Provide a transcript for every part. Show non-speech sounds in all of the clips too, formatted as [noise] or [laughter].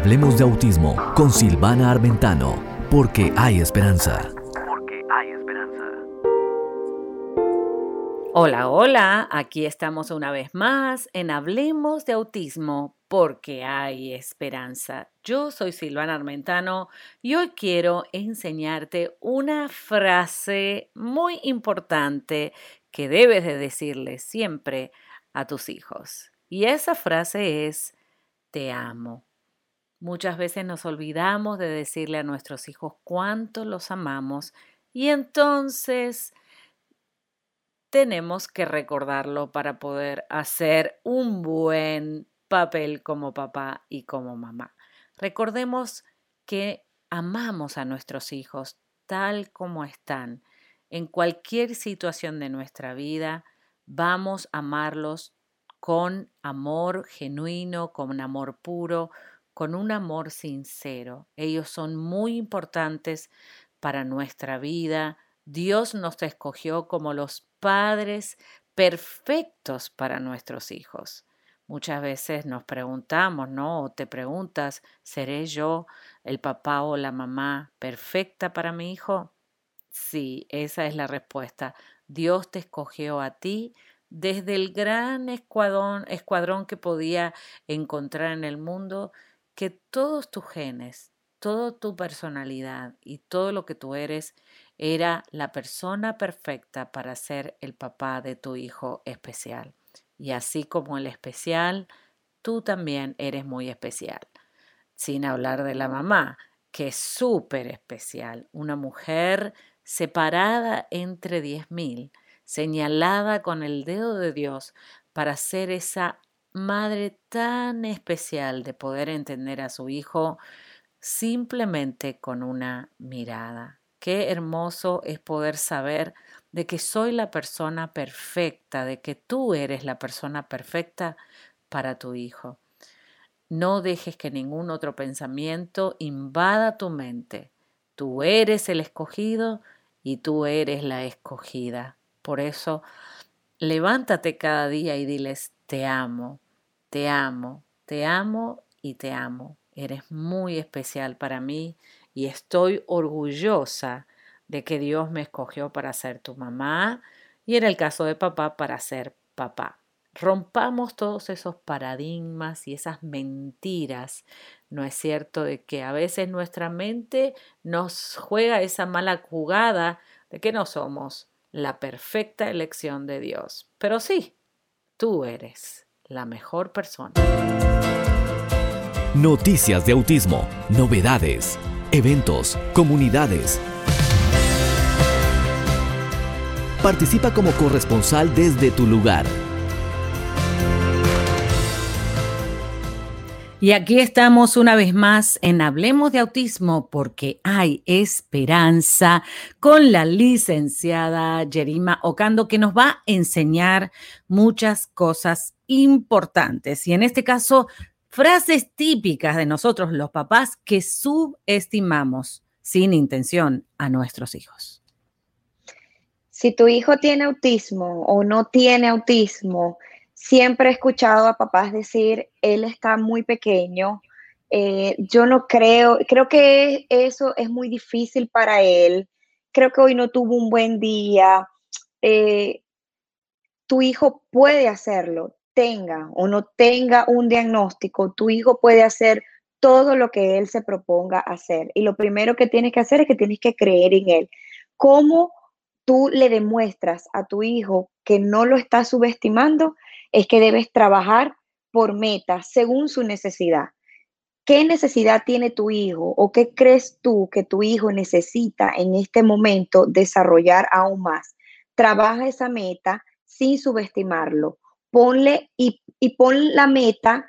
Hablemos de autismo con Silvana Armentano, porque hay esperanza. Porque hay esperanza. Hola, hola, aquí estamos una vez más en Hablemos de autismo, porque hay esperanza. Yo soy Silvana Armentano y hoy quiero enseñarte una frase muy importante que debes de decirle siempre a tus hijos. Y esa frase es, te amo. Muchas veces nos olvidamos de decirle a nuestros hijos cuánto los amamos y entonces tenemos que recordarlo para poder hacer un buen papel como papá y como mamá. Recordemos que amamos a nuestros hijos tal como están. En cualquier situación de nuestra vida, vamos a amarlos con amor genuino, con amor puro, con un amor sincero. Ellos son muy importantes para nuestra vida. Dios nos escogió como los padres perfectos para nuestros hijos. Muchas veces nos preguntamos, ¿no? O te preguntas, ¿seré yo el papá o la mamá perfecta para mi hijo? Sí, esa es la respuesta. Dios te escogió a ti desde el gran escuadrón, escuadrón que podía encontrar en el mundo, que todos tus genes, toda tu personalidad y todo lo que tú eres era la persona perfecta para ser el papá de tu hijo especial. Y así como el especial, tú también eres muy especial. Sin hablar de la mamá, que es súper especial, una mujer separada entre diez mil señalada con el dedo de Dios para ser esa madre tan especial de poder entender a su hijo simplemente con una mirada. Qué hermoso es poder saber de que soy la persona perfecta, de que tú eres la persona perfecta para tu hijo. No dejes que ningún otro pensamiento invada tu mente. Tú eres el escogido y tú eres la escogida. Por eso, levántate cada día y diles, te amo, te amo, te amo y te amo. Eres muy especial para mí y estoy orgullosa de que Dios me escogió para ser tu mamá y en el caso de papá para ser papá. Rompamos todos esos paradigmas y esas mentiras, ¿no es cierto? De que a veces nuestra mente nos juega esa mala jugada de que no somos la perfecta elección de Dios. Pero sí, tú eres la mejor persona. Noticias de autismo, novedades, eventos, comunidades. Participa como corresponsal desde tu lugar. Y aquí estamos una vez más en Hablemos de Autismo porque hay esperanza con la licenciada Jerima Ocando que nos va a enseñar muchas cosas importantes y en este caso frases típicas de nosotros los papás que subestimamos sin intención a nuestros hijos. Si tu hijo tiene autismo o no tiene autismo, siempre he escuchado a papás decir, él está muy pequeño, eh, yo no creo, creo que eso es muy difícil para él, creo que hoy no tuvo un buen día. Eh, tu hijo puede hacerlo, tenga o no tenga un diagnóstico, tu hijo puede hacer todo lo que él se proponga hacer. Y lo primero que tienes que hacer es que tienes que creer en él. ¿Cómo tú le demuestras a tu hijo que no lo estás subestimando? Es que debes trabajar por metas según su necesidad. ¿Qué necesidad tiene tu hijo o qué crees tú que tu hijo necesita en este momento desarrollar aún más? Trabaja esa meta sin subestimarlo. Ponle y, y pon la meta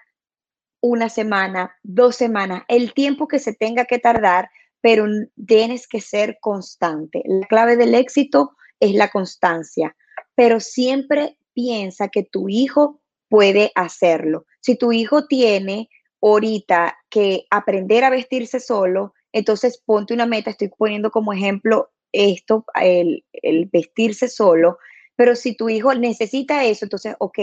una semana, dos semanas, el tiempo que se tenga que tardar, pero tienes que ser constante. La clave del éxito es la constancia, pero siempre piensa que tu hijo puede hacerlo. Si tu hijo tiene ahorita que aprender a vestirse solo, entonces ponte una meta, estoy poniendo como ejemplo esto, el, vestirse solo, pero si tu hijo necesita eso, entonces, ok,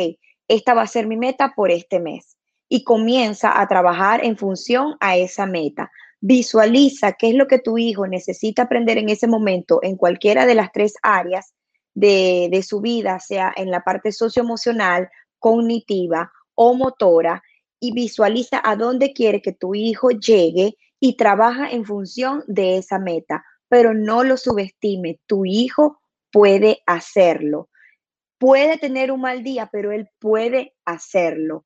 esta va a ser mi meta por este mes. y comienza a trabajar en función a esa meta. Visualiza qué es lo que tu hijo necesita aprender en ese momento en cualquiera de las tres áreas de, su vida, sea en la parte socioemocional, cognitiva o motora, y visualiza a dónde quiere que tu hijo llegue y trabaja en función de esa meta, pero no lo subestime. Tu hijo puede hacerlo. Puede tener un mal día, pero él puede hacerlo.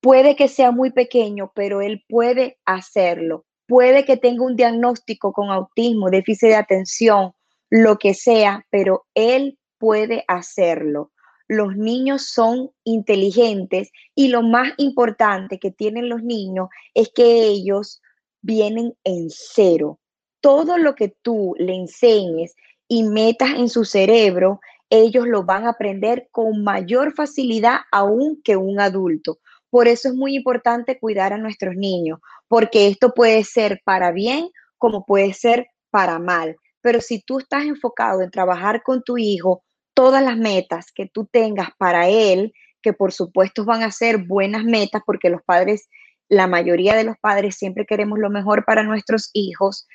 Puede que sea muy pequeño, pero él puede hacerlo. Puede que tenga un diagnóstico con autismo, déficit de atención, lo que sea, pero él puede hacerlo. Los niños son inteligentes y lo más importante que tienen los niños es que ellos vienen en cero. Todo lo que tú le enseñes y metas en su cerebro, ellos lo van a aprender con mayor facilidad aún que un adulto. Por eso es muy importante cuidar a nuestros niños, porque esto puede ser para bien como puede ser para mal. Pero si tú estás enfocado en trabajar con tu hijo, todas las metas que tú tengas para él, que por supuesto van a ser buenas metas, porque los padres la mayoría de los padres siempre queremos lo mejor para nuestros hijos,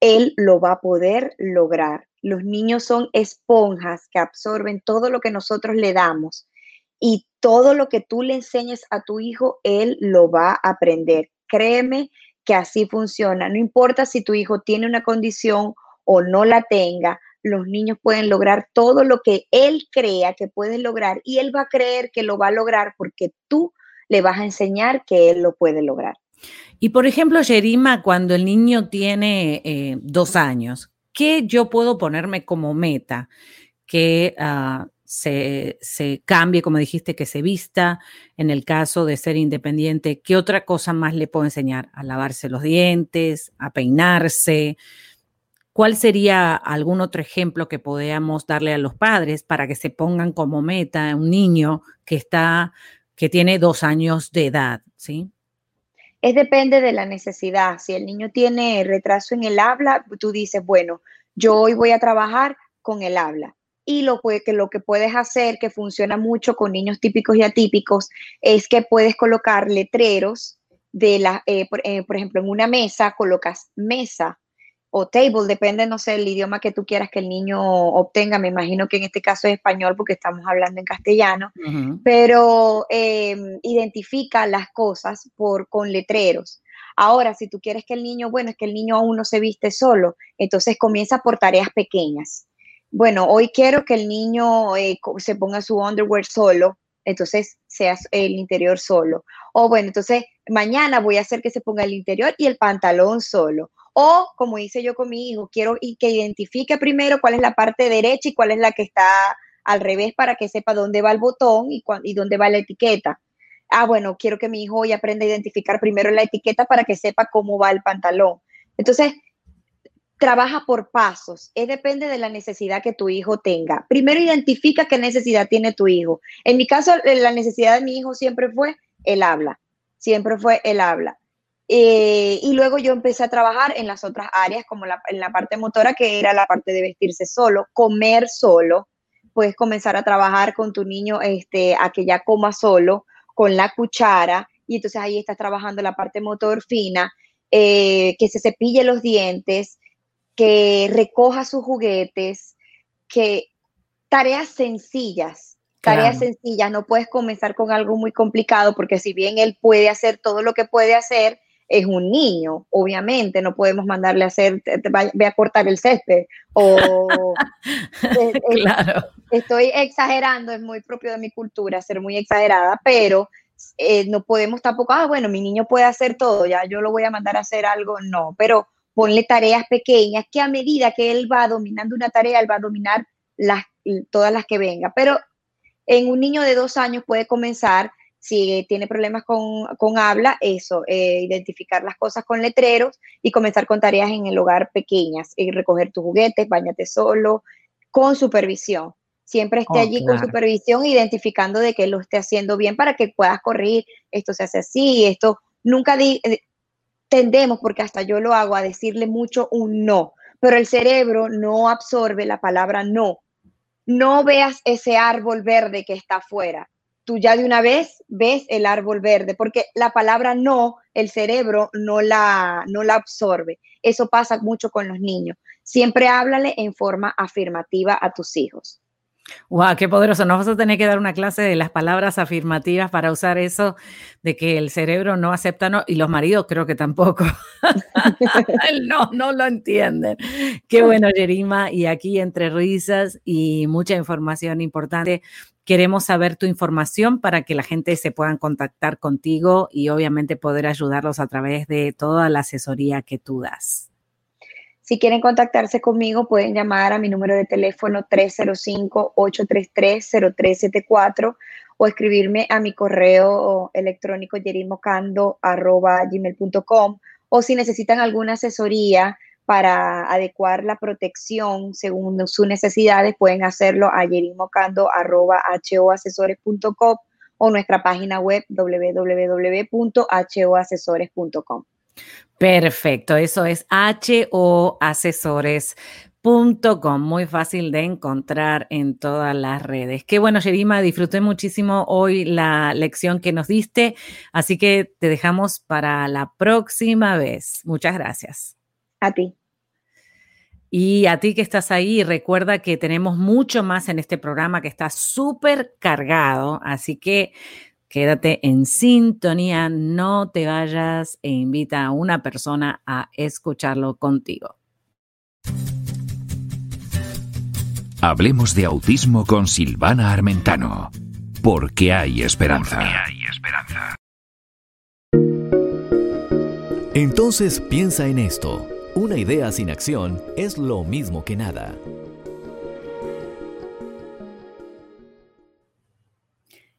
él lo va a poder lograr. Los niños son esponjas que absorben todo lo que nosotros le damos y todo lo que tú le enseñes a tu hijo, él lo va a aprender. Créeme que así funciona. No importa si tu hijo tiene una condición o no la tenga, los niños pueden lograr todo lo que él crea que puede lograr y él va a creer que lo va a lograr porque tú le vas a enseñar que él lo puede lograr. Y por ejemplo, Yerima, cuando el niño tiene eh, dos años, ¿qué yo puedo ponerme como meta? Que ah, se, cambie, como dijiste, que se vista, en el caso de ser independiente, ¿qué otra cosa más le puedo enseñar? A lavarse los dientes, a peinarse. ¿Cuál sería algún otro ejemplo que podamos darle a los padres para que se pongan como meta a un niño que está que tiene dos años de edad, ¿sí? Es depende de la necesidad. Si el niño tiene retraso en el habla, tú dices, bueno, yo hoy voy a trabajar con el habla. Y lo, que, lo que puedes hacer, que funciona mucho con niños típicos y atípicos, es que puedes colocar letreros de la, eh, eh, por ejemplo, en una mesa colocas mesa o table, depende, no sé, el idioma que tú quieras que el niño obtenga. Me imagino que en este caso es español porque estamos hablando en castellano, pero em, identifica las cosas por, con letreros. Ahora, si tú quieres que el niño, bueno, es que el niño aún no se viste solo, entonces comienza por tareas pequeñas. Bueno, hoy quiero que el niño eh, se ponga su underwear solo, entonces sea el interior solo. O bueno, entonces mañana voy a hacer que se ponga el interior y el pantalón solo o, como hice yo con mi hijo, quiero que identifique primero cuál es la parte derecha y cuál es la que está al revés para que sepa dónde va el botón y, y dónde va la etiqueta. Ah, bueno, quiero que mi hijo hoy aprenda a identificar primero la etiqueta para que sepa cómo va el pantalón. Entonces, trabaja por pasos. Es depende de la necesidad que tu hijo tenga. Primero identifica qué necesidad tiene tu hijo. En mi caso, la necesidad de mi hijo siempre fue el habla. Siempre fue el habla. Eh, y luego yo empecé a trabajar en las otras áreas, como en la parte motora, que era la parte de vestirse solo, comer solo. Puedes comenzar a trabajar con tu niño este, a que ya coma solo, con la cuchara, y entonces ahí estás trabajando la parte motor fina, eh, que se cepille los dientes, que recoja sus juguetes, que tareas sencillas, tareas sencillas, no puedes comenzar con algo muy complicado porque si bien él puede hacer todo lo que puede hacer, es un niño, obviamente, no podemos mandarle a hacer, ve a cortar el césped o... [laughs] claro. Estoy exagerando, es muy propio de mi cultura ser muy exagerada, pero eh, no podemos tampoco, ah, bueno, mi niño puede hacer todo, ya yo lo voy a mandar a hacer algo, no, pero ponle tareas pequeñas que a medida que él va dominando una tarea, él va a dominar las, todas las que venga, pero en un niño de dos años puede comenzar si tiene problemas con, habla, eso, eh, identificar las cosas con letreros y comenzar con tareas en el hogar pequeñas, y recoger tus juguetes, bañate solo, con supervisión. Siempre esté oh, allí con supervisión, identificando de que lo esté haciendo bien para que puedas corregir, esto se hace así, esto nunca eh, tendemos, porque hasta yo lo hago, a decirle mucho un no, pero el cerebro no absorbe la palabra no. No veas ese árbol verde que está afuera tú ya de una vez ves el árbol verde, porque la palabra no, el cerebro no la, no la absorbe. Eso pasa mucho con los niños. Siempre háblale en forma afirmativa a tus hijos. Wow, qué poderoso. Nos vas a tener que dar una clase de las palabras afirmativas para usar eso de que el cerebro no acepta no y los maridos creo que tampoco. [laughs] no, no lo entienden. Qué bueno, Jerima. Y aquí entre risas y mucha información importante, queremos saber tu información para que la gente se pueda contactar contigo y obviamente poder ayudarlos a través de toda la asesoría que tú das. Si quieren contactarse conmigo, pueden llamar a mi número de teléfono 305-833-0374 o escribirme a mi correo electrónico yerimocando.gmail.com o si necesitan alguna asesoría para adecuar la protección según sus necesidades, pueden hacerlo a yerimocando.hoasesores.com o nuestra página web www.hoasesores.com. Perfecto, eso es hoasesores.com, muy fácil de encontrar en todas las redes. Qué bueno, Yerima, disfruté muchísimo hoy la lección que nos diste, así que te dejamos para la próxima vez. Muchas gracias. A ti. Y a ti que estás ahí, recuerda que tenemos mucho más en este programa que está súper cargado, así que Quédate en sintonía, no te vayas e invita a una persona a escucharlo contigo. Hablemos de autismo con Silvana Armentano, porque hay esperanza. hay esperanza. Entonces piensa en esto. Una idea sin acción es lo mismo que nada.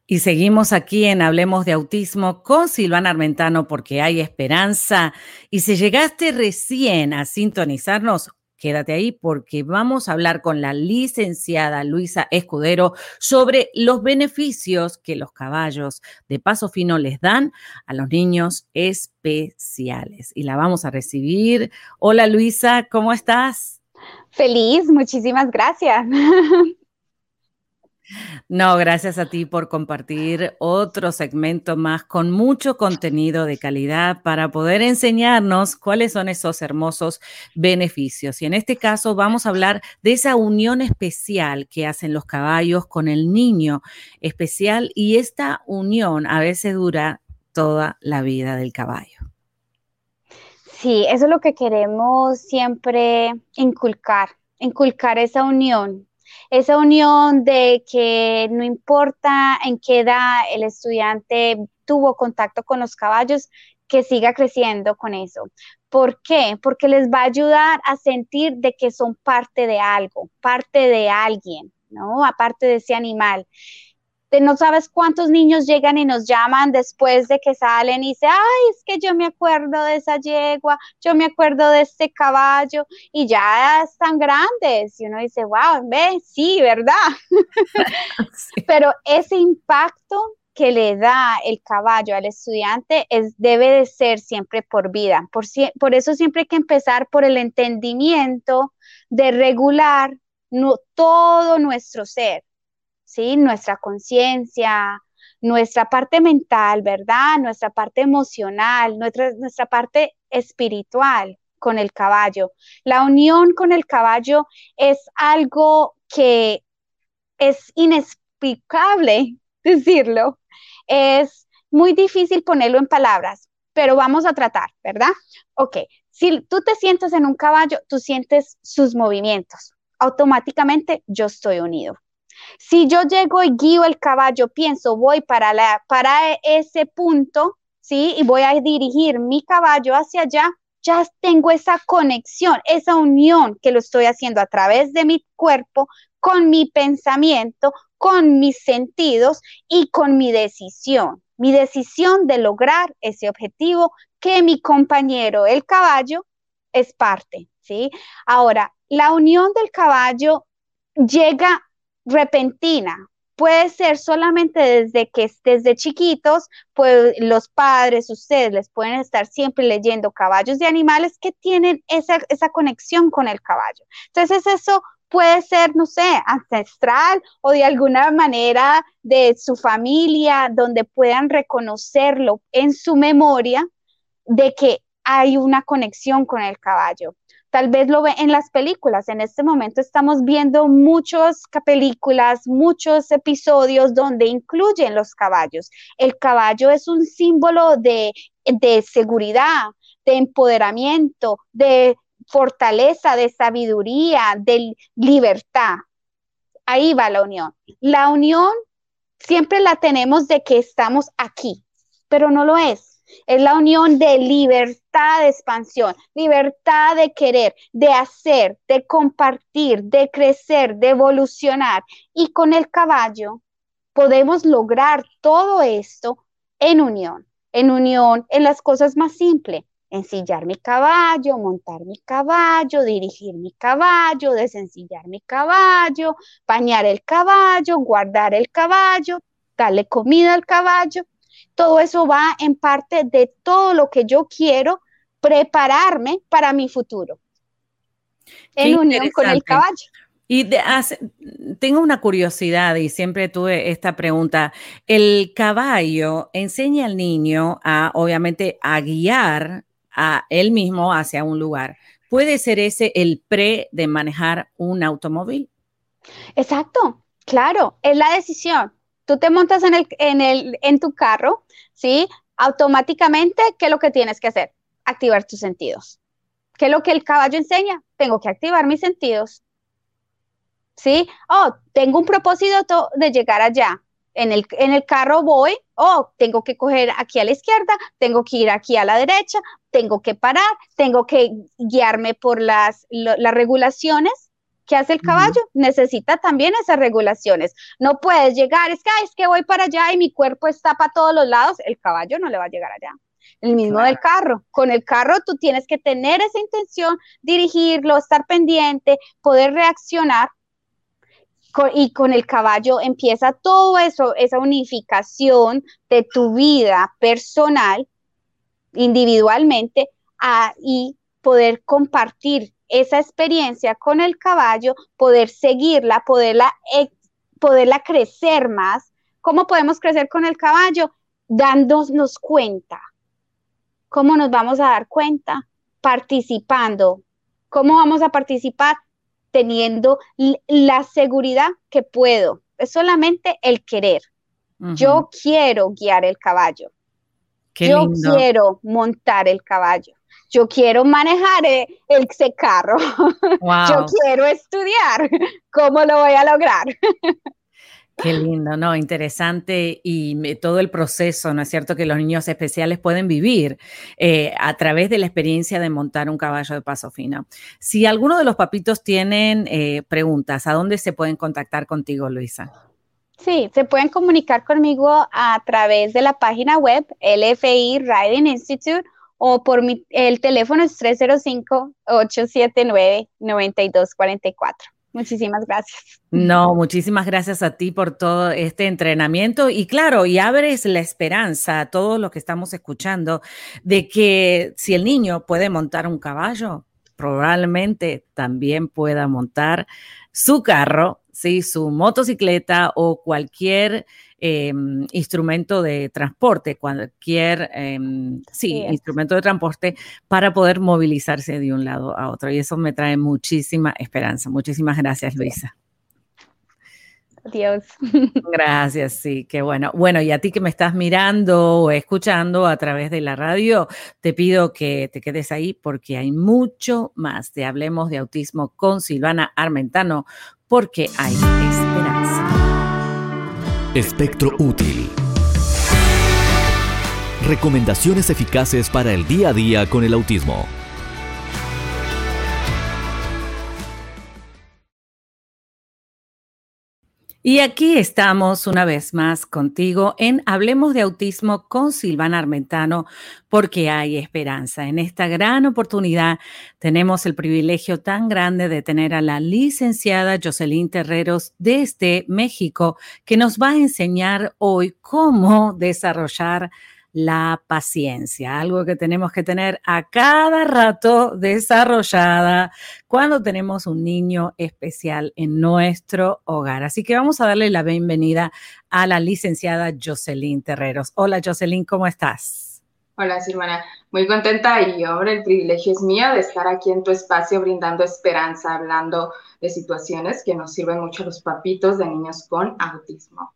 Y seguimos aquí en Hablemos de Autismo con Silvana Armentano porque hay esperanza. Y si llegaste recién a sintonizarnos, quédate ahí porque vamos a hablar con la licenciada Luisa Escudero sobre los beneficios que los caballos de paso fino les dan a los niños especiales. Y la vamos a recibir. Hola Luisa, ¿cómo estás? Feliz, muchísimas gracias. [laughs] No, gracias a ti por compartir otro segmento más con mucho contenido de calidad para poder enseñarnos cuáles son esos hermosos beneficios. Y en este caso vamos a hablar de esa unión especial que hacen los caballos con el niño especial y esta unión a veces dura toda la vida del caballo. Sí, eso es lo que queremos siempre inculcar, inculcar esa unión esa unión de que no importa en qué edad el estudiante tuvo contacto con los caballos, que siga creciendo con eso. ¿Por qué? Porque les va a ayudar a sentir de que son parte de algo, parte de alguien, ¿no? Aparte de ese animal no sabes cuántos niños llegan y nos llaman después de que salen y dicen, ay, es que yo me acuerdo de esa yegua, yo me acuerdo de este caballo y ya están grandes. Y uno dice, wow, ve, sí, ¿verdad? [laughs] Pero ese impacto que le da el caballo al estudiante es, debe de ser siempre por vida. Por, por eso siempre hay que empezar por el entendimiento de regular no, todo nuestro ser ¿sí? Nuestra conciencia, nuestra parte mental, ¿verdad? Nuestra parte emocional, nuestra, nuestra parte espiritual con el caballo. La unión con el caballo es algo que es inexplicable [laughs] decirlo. Es muy difícil ponerlo en palabras, pero vamos a tratar, ¿verdad? Ok, si tú te sientes en un caballo, tú sientes sus movimientos. Automáticamente yo estoy unido. Si yo llego y guío el caballo, pienso, voy para, la, para ese punto, ¿sí? Y voy a dirigir mi caballo hacia allá, ya tengo esa conexión, esa unión que lo estoy haciendo a través de mi cuerpo, con mi pensamiento, con mis sentidos y con mi decisión. Mi decisión de lograr ese objetivo que mi compañero, el caballo, es parte, ¿sí? Ahora, la unión del caballo llega repentina. Puede ser solamente desde que desde chiquitos, pues los padres, ustedes les pueden estar siempre leyendo caballos de animales que tienen esa, esa conexión con el caballo. Entonces eso puede ser, no sé, ancestral o de alguna manera de su familia, donde puedan reconocerlo en su memoria de que hay una conexión con el caballo. Tal vez lo ve en las películas. En este momento estamos viendo muchas películas, muchos episodios donde incluyen los caballos. El caballo es un símbolo de, de seguridad, de empoderamiento, de fortaleza, de sabiduría, de libertad. Ahí va la unión. La unión siempre la tenemos de que estamos aquí, pero no lo es. Es la unión de libertad de expansión, libertad de querer, de hacer, de compartir, de crecer, de evolucionar. Y con el caballo podemos lograr todo esto en unión, en unión en las cosas más simples, ensillar mi caballo, montar mi caballo, dirigir mi caballo, desencillar mi caballo, bañar el caballo, guardar el caballo, darle comida al caballo. Todo eso va en parte de todo lo que yo quiero prepararme para mi futuro. en unión con el caballo. Y tengo una curiosidad y siempre tuve esta pregunta. El caballo enseña al niño a, obviamente, a guiar a él mismo hacia un lugar. ¿Puede ser ese el pre de manejar un automóvil? Exacto, claro, es la decisión. Tú te montas en, el, en, el, en tu carro, ¿sí? Automáticamente, ¿qué es lo que tienes que hacer? Activar tus sentidos. ¿Qué es lo que el caballo enseña? Tengo que activar mis sentidos. ¿Sí? Oh, tengo un propósito de llegar allá en el, en el carro voy, oh, tengo que coger aquí a la izquierda, tengo que ir aquí a la derecha, tengo que parar, tengo que guiarme por las, las regulaciones que hace el caballo, necesita también esas regulaciones. No puedes llegar, es que, es que voy para allá y mi cuerpo está para todos los lados, el caballo no le va a llegar allá. El mismo del carro. Con el carro tú tienes que tener esa intención, dirigirlo, estar pendiente, poder reaccionar y con el caballo empieza todo eso, esa unificación de tu vida personal, individualmente, y poder compartir esa experiencia con el caballo, poder seguirla, poderla, poderla crecer más. ¿Cómo podemos crecer con el caballo? Dándonos cuenta. ¿Cómo nos vamos a dar cuenta? Participando. ¿Cómo vamos a participar? teniendo la seguridad que puedo. Es solamente el querer. Yo quiero guiar el caballo. Yo quiero montar el caballo. Yo quiero manejar e, el, ese carro. [laughs] Yo quiero estudiar. ¿Cómo lo voy a lograr? [laughs] Qué lindo, ¿no? Interesante y todo el proceso, ¿no es cierto? Que los niños especiales pueden vivir eh, a través de la experiencia de montar un caballo de paso fino. Si alguno de los papitos tienen eh, preguntas, ¿a dónde se pueden contactar contigo, Luisa? Sí, se pueden comunicar conmigo a través de la página web LFI Riding Institute o por mi, el teléfono es 305-879-9244. Muchísimas gracias. No, muchísimas gracias a ti por todo este entrenamiento y claro, y abres la esperanza a todos los que estamos escuchando de que si el niño puede montar un caballo, probablemente también pueda montar su carro, ¿sí? su motocicleta o cualquier Em, instrumento de transporte, cualquier, em, sí, instrumento de transporte para poder movilizarse de un lado a otro. Y eso me trae muchísima esperanza. Muchísimas gracias, Luisa. Adiós. [laughs] Gracias, sí, qué bueno. Bueno, y a ti que me estás mirando o escuchando a través de la radio, te pido que te quedes ahí porque hay mucho más de Hablemos de Autismo con Silvana Armentano, porque hay esperanza. Espectro útil. Recomendaciones eficaces para el día a día con el autismo. Y aquí estamos una vez más contigo en Hablemos de Autismo con Silvana Armentano, porque hay esperanza. En esta gran oportunidad tenemos el privilegio tan grande de tener a la licenciada Jocelyn Terreros desde México, que nos va a enseñar hoy cómo desarrollar la paciencia, algo que tenemos que tener a cada rato desarrollada cuando tenemos un niño especial en nuestro hogar. Así que vamos a darle la bienvenida a la licenciada Jocelyn Terreros. Hola Jocelyn, ¿cómo estás? Hola Silvana, muy contenta y ahora el privilegio es mío de estar aquí en tu espacio brindando esperanza, hablando de situaciones que nos sirven mucho a los papitos de niños con autismo.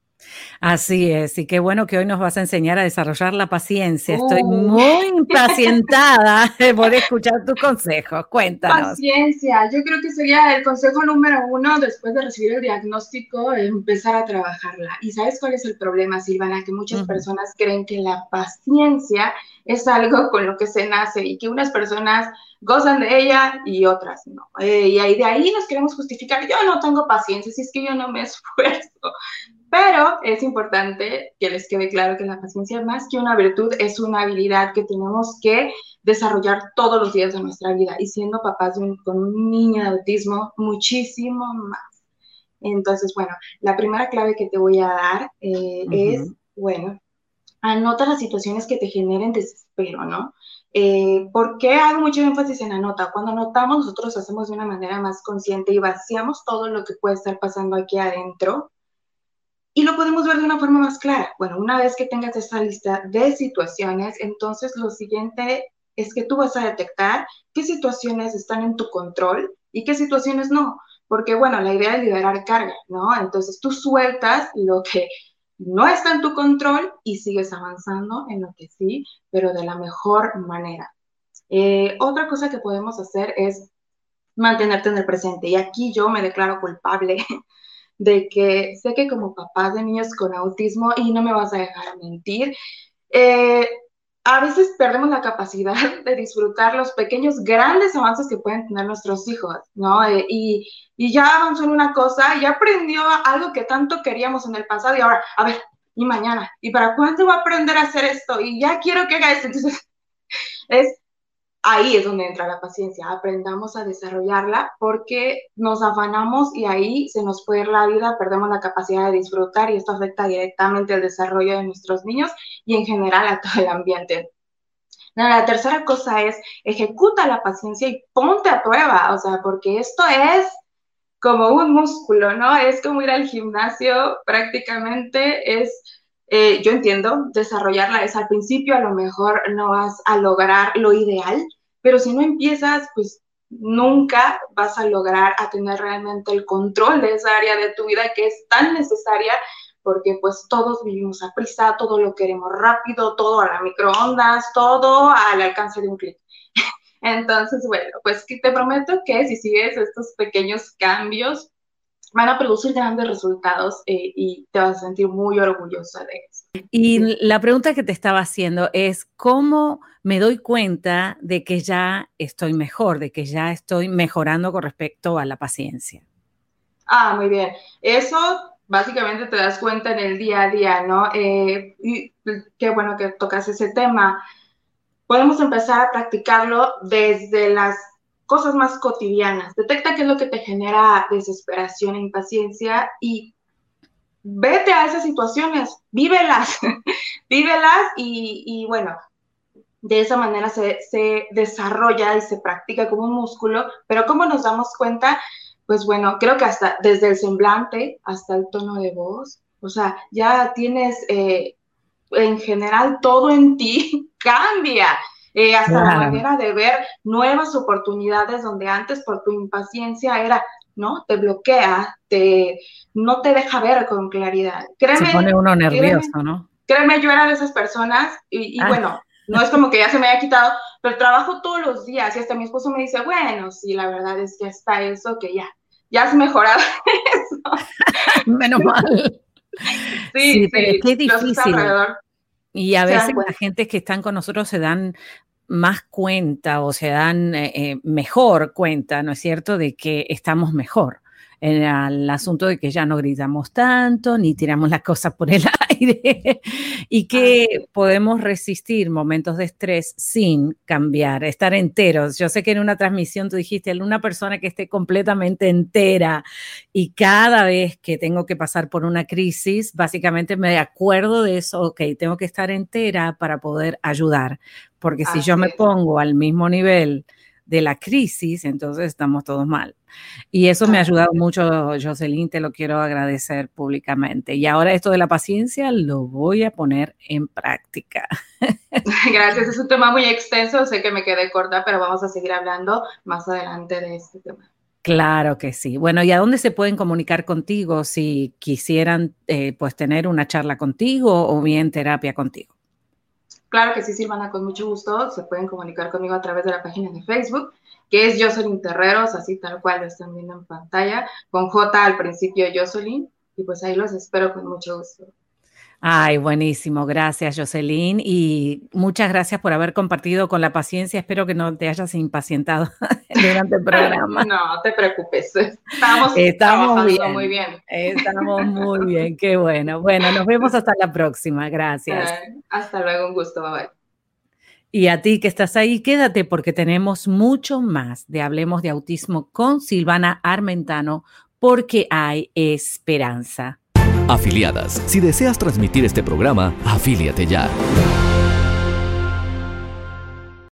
Así es, y qué bueno que hoy nos vas a enseñar a desarrollar la paciencia. Estoy uh. muy [laughs] impacientada poder escuchar tus consejos. Cuéntanos. Paciencia, yo creo que sería el consejo número uno después de recibir el diagnóstico, empezar a trabajarla. ¿Y sabes cuál es el problema, Silvana? Que muchas personas creen que la paciencia es algo con lo que se nace y que unas personas gozan de ella y otras no. Eh, y ahí de ahí nos queremos justificar, yo no tengo paciencia, si es que yo no me [laughs] esfuerzo. Pero es importante que les quede claro que la paciencia, más que una virtud, es una habilidad que tenemos que desarrollar todos los días de nuestra vida. Y siendo papás con un niño de autismo, muchísimo más. Entonces, bueno, la primera clave que te voy a dar eh, es, bueno, anota las situaciones que te generen desespero, ¿no? Eh, ¿Por qué hago mucho énfasis en anota? Cuando anotamos, nosotros hacemos de una manera más consciente y vaciamos todo lo que puede estar pasando aquí adentro y lo podemos ver de una forma más clara. Bueno, una vez que tengas esta lista de situaciones, entonces lo siguiente es que tú vas a detectar qué situaciones están en tu control y qué situaciones no. Porque, bueno, la idea es liberar carga, ¿no? Entonces tú sueltas lo que no está en tu control y sigues avanzando en lo que sí, pero de la mejor manera. Eh, otra cosa que podemos hacer es mantenerte en el presente. Y aquí yo me declaro culpable de que sé que como papás de niños con autismo, y no me vas a dejar mentir, eh, a veces perdemos la capacidad [laughs] de disfrutar los pequeños, grandes avances que pueden tener nuestros hijos, ¿no? Eh, y, y, ya avanzó en una cosa, ya aprendió algo que tanto queríamos en el pasado y ahora, a ver, y mañana, ¿y para cuándo va a aprender a hacer esto? Y ya quiero que haga esto. Entonces, [laughs] es ahí es donde entra la paciencia, aprendamos a desarrollarla porque nos afanamos y ahí se nos puede ir la vida, perdemos la capacidad de disfrutar y esto afecta directamente el desarrollo de nuestros niños y en general a todo el ambiente. La tercera cosa es ejecuta la paciencia y ponte a prueba, o sea, porque esto es como un músculo, ¿no? Es como ir al gimnasio prácticamente, es eh, yo entiendo, desarrollarla es al principio, a lo mejor no vas a lograr lo ideal, pero si no empiezas, pues nunca vas a lograr a tener realmente el control de esa área de tu vida que es tan necesaria porque pues todos vivimos a prisa, todo lo queremos rápido, todo a la microondas, todo al alcance de un clic. [laughs] Entonces, bueno, pues te prometo que si sigues estos pequeños cambios, van a producir grandes resultados eh, y te vas a sentir muy orgullosa de eso. Y la pregunta que te estaba haciendo es, ¿cómo me doy cuenta de que ya estoy mejor, de que ya estoy mejorando con respecto a la paciencia? Ah, muy bien. Eso básicamente te das cuenta en el día a día, ¿no? Eh, y qué bueno que tocas ese tema. Podemos empezar a practicarlo desde las cosas más cotidianas. Detecta qué es lo que te genera desesperación e impaciencia y vete a esas situaciones, vívelas, [laughs] vívelas y, bueno, de esa manera se, se, desarrolla y se practica como un músculo, pero ¿cómo nos damos cuenta? Pues bueno, creo que hasta desde el semblante hasta el tono de voz, o sea, ya tienes eh, en general todo en ti [laughs] cambia. Eh, hasta la manera de ver nuevas oportunidades donde antes por tu impaciencia era, ¿no? Te bloquea, te, no te deja ver con claridad. Créeme, Se pone uno nervioso, ¿no? Créeme, yo era de esas personas y, ah. bueno, no es como que ya se me haya quitado, pero trabajo todos los días y hasta mi esposo me dice, bueno, sí, la verdad es que está eso, que ya, ya has mejorado [laughs] eso. [laughs] Menos mal. Sí, sí, pero qué difícil. Y a veces la gente que están con nosotros se dan más cuenta o se dan eh, eh, mejor cuenta, ¿no es cierto?, de que estamos mejor. En el asunto de que ya no gritamos tanto, ni tiramos las cosas por el [laughs] aire y que podemos resistir momentos de estrés sin cambiar, estar enteros. Yo sé que en una transmisión tú dijiste, una persona que esté completamente entera y cada vez que tengo que pasar por una crisis, básicamente me acuerdo de eso, ok, tengo que estar entera para poder ayudar, porque si yo me pongo al mismo nivel, de la crisis, entonces estamos todos mal. Y eso me ha ayudado mucho, Jocelyn, te lo quiero agradecer públicamente. Y ahora esto de la paciencia lo voy a poner en práctica. [laughs] Gracias, es un tema muy extenso, sé que me quedé corta, pero vamos a seguir hablando más adelante de este tema. Claro que sí. Bueno, ¿y a dónde se pueden comunicar contigo si quisieran eh, pues tener una charla contigo o bien terapia contigo? Claro que sí, Silvana, con mucho gusto. Se pueden comunicar conmigo a través de la página de Facebook, que es Jocelyn Terreros, así tal cual lo están viendo en pantalla, con J al principio Jocelyn. Y pues ahí los espero con mucho gusto. Ay, buenísimo. Gracias, Jocelyn. Y muchas gracias por haber compartido con la paciencia. Espero que no te hayas impacientado [laughs] durante el programa. No, te preocupes. Estamos, Estamos bien. muy bien. Estamos muy bien. Qué bueno. Bueno, nos vemos hasta la próxima. Gracias. hasta luego. Un gusto. Bye bye. Y a ti que estás ahí, quédate porque tenemos mucho más de Hablemos de Autismo con Silvana Armentano porque hay esperanza. Afiliadas. Si deseas transmitir este programa, afíliate ya.